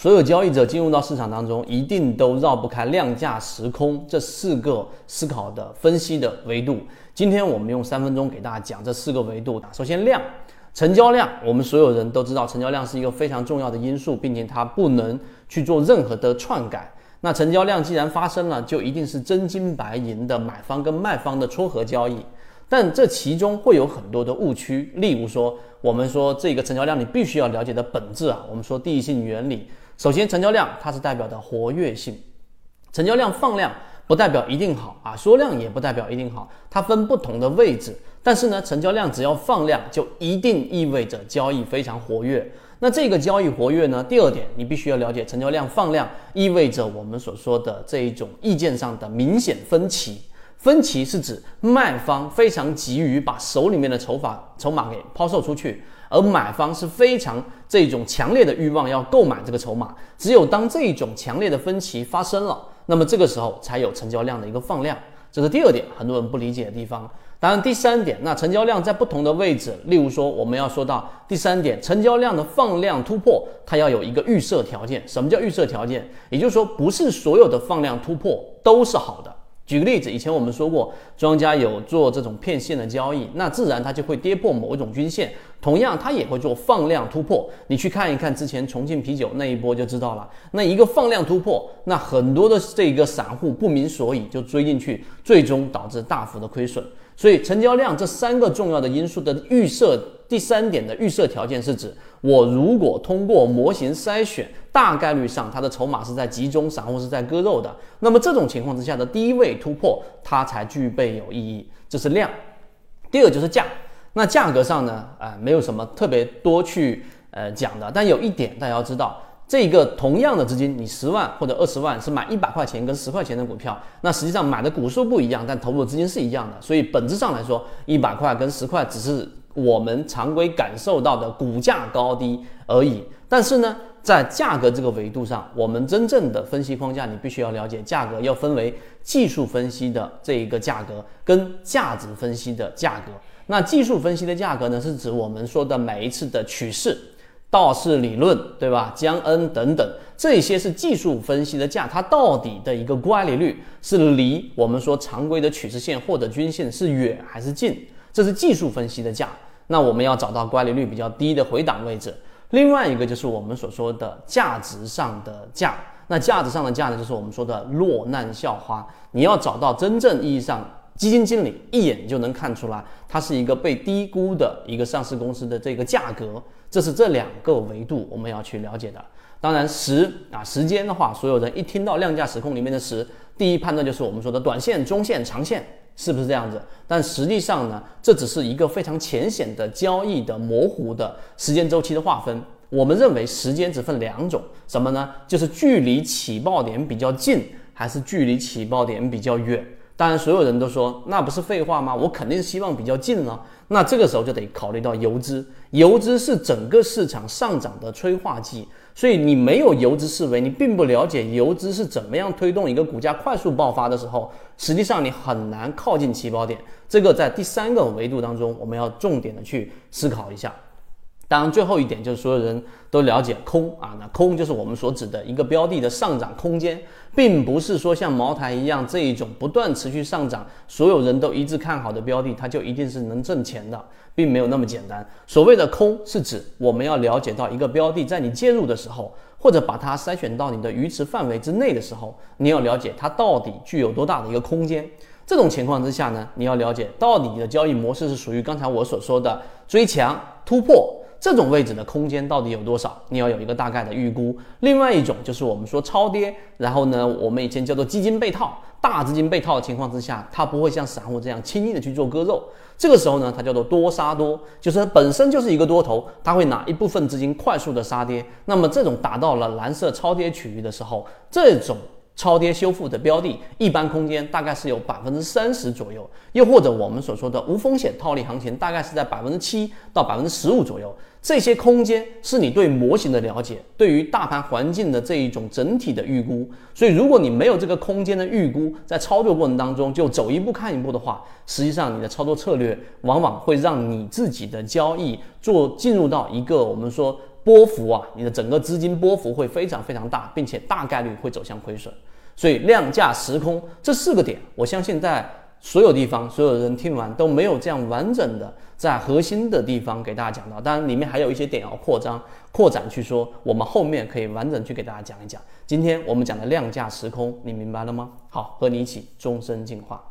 所有交易者进入到市场当中，一定都绕不开量价时空这四个思考的分析的维度。今天我们用三分钟给大家讲这四个维度。首先，量，成交量，我们所有人都知道，成交量是一个非常重要的因素，并且它不能去做任何的篡改。那成交量既然发生了，就一定是真金白银的买方跟卖方的撮合交易。但这其中会有很多的误区，例如说，我们说这个成交量你必须要了解的本质啊，我们说第一性原理。首先，成交量它是代表的活跃性，成交量放量不代表一定好啊，缩量也不代表一定好，它分不同的位置。但是呢，成交量只要放量，就一定意味着交易非常活跃。那这个交易活跃呢，第二点你必须要了解，成交量放量意味着我们所说的这一种意见上的明显分歧。分歧是指卖方非常急于把手里面的筹码筹码给抛售出去。而买方是非常这种强烈的欲望要购买这个筹码，只有当这种强烈的分歧发生了，那么这个时候才有成交量的一个放量，这是第二点，很多人不理解的地方。当然，第三点，那成交量在不同的位置，例如说我们要说到第三点，成交量的放量突破，它要有一个预设条件。什么叫预设条件？也就是说，不是所有的放量突破都是好的。举个例子，以前我们说过，庄家有做这种骗线的交易，那自然它就会跌破某一种均线。同样，它也会做放量突破。你去看一看之前重庆啤酒那一波就知道了。那一个放量突破，那很多的这个散户不明所以就追进去，最终导致大幅的亏损。所以，成交量这三个重要的因素的预设，第三点的预设条件是指，我如果通过模型筛选，大概率上它的筹码是在集中，散户是在割肉的。那么这种情况之下的低位突破，它才具备有意义。这是量。第二就是价。那价格上呢，啊，没有什么特别多去呃讲的，但有一点大家要知道，这个同样的资金，你十万或者二十万是买一百块钱跟十块钱的股票，那实际上买的股数不一样，但投入的资金是一样的，所以本质上来说，一百块跟十块只是我们常规感受到的股价高低而已。但是呢，在价格这个维度上，我们真正的分析框架，你必须要了解，价格要分为技术分析的这一个价格跟价值分析的价格。那技术分析的价格呢，是指我们说的每一次的趋势、道氏理论，对吧？江恩等等，这些是技术分析的价，它到底的一个乖离率是离我们说常规的趋势线或者均线是远还是近？这是技术分析的价。那我们要找到乖离率比较低的回档位置。另外一个就是我们所说的价值上的价。那价值上的价呢，就是我们说的落难校花。你要找到真正意义上。基金经理一眼就能看出来，它是一个被低估的一个上市公司的这个价格，这是这两个维度我们要去了解的。当然时啊时间的话，所有人一听到量价时空里面的时，第一判断就是我们说的短线、中线、长线，是不是这样子？但实际上呢，这只是一个非常浅显的交易的模糊的时间周期的划分。我们认为时间只分两种，什么呢？就是距离起爆点比较近，还是距离起爆点比较远。当然，所有人都说那不是废话吗？我肯定希望比较近了。那这个时候就得考虑到游资，游资是整个市场上涨的催化剂。所以你没有游资思维，你并不了解游资是怎么样推动一个股价快速爆发的时候，实际上你很难靠近起爆点。这个在第三个维度当中，我们要重点的去思考一下。当然，最后一点就是所有人都了解空啊，那空就是我们所指的一个标的的上涨空间，并不是说像茅台一样这一种不断持续上涨，所有人都一致看好的标的，它就一定是能挣钱的，并没有那么简单。所谓的空是指我们要了解到一个标的，在你介入的时候，或者把它筛选到你的鱼池范围之内的时候，你要了解它到底具有多大的一个空间。这种情况之下呢，你要了解到底你的交易模式是属于刚才我所说的追强突破。这种位置的空间到底有多少？你要有一个大概的预估。另外一种就是我们说超跌，然后呢，我们以前叫做基金被套，大资金被套的情况之下，它不会像散户这样轻易的去做割肉。这个时候呢，它叫做多杀多，就是它本身就是一个多头，它会拿一部分资金快速的杀跌。那么这种达到了蓝色超跌区域的时候，这种。超跌修复的标的，一般空间大概是有百分之三十左右，又或者我们所说的无风险套利行情，大概是在百分之七到百分之十五左右。这些空间是你对模型的了解，对于大盘环境的这一种整体的预估。所以，如果你没有这个空间的预估，在操作过程当中就走一步看一步的话，实际上你的操作策略往往会让你自己的交易做进入到一个我们说波幅啊，你的整个资金波幅会非常非常大，并且大概率会走向亏损。所以量价时空这四个点，我相信在所有地方，所有人听完都没有这样完整的在核心的地方给大家讲到。当然，里面还有一些点要扩张、扩展去说，我们后面可以完整去给大家讲一讲。今天我们讲的量价时空，你明白了吗？好，和你一起终身进化。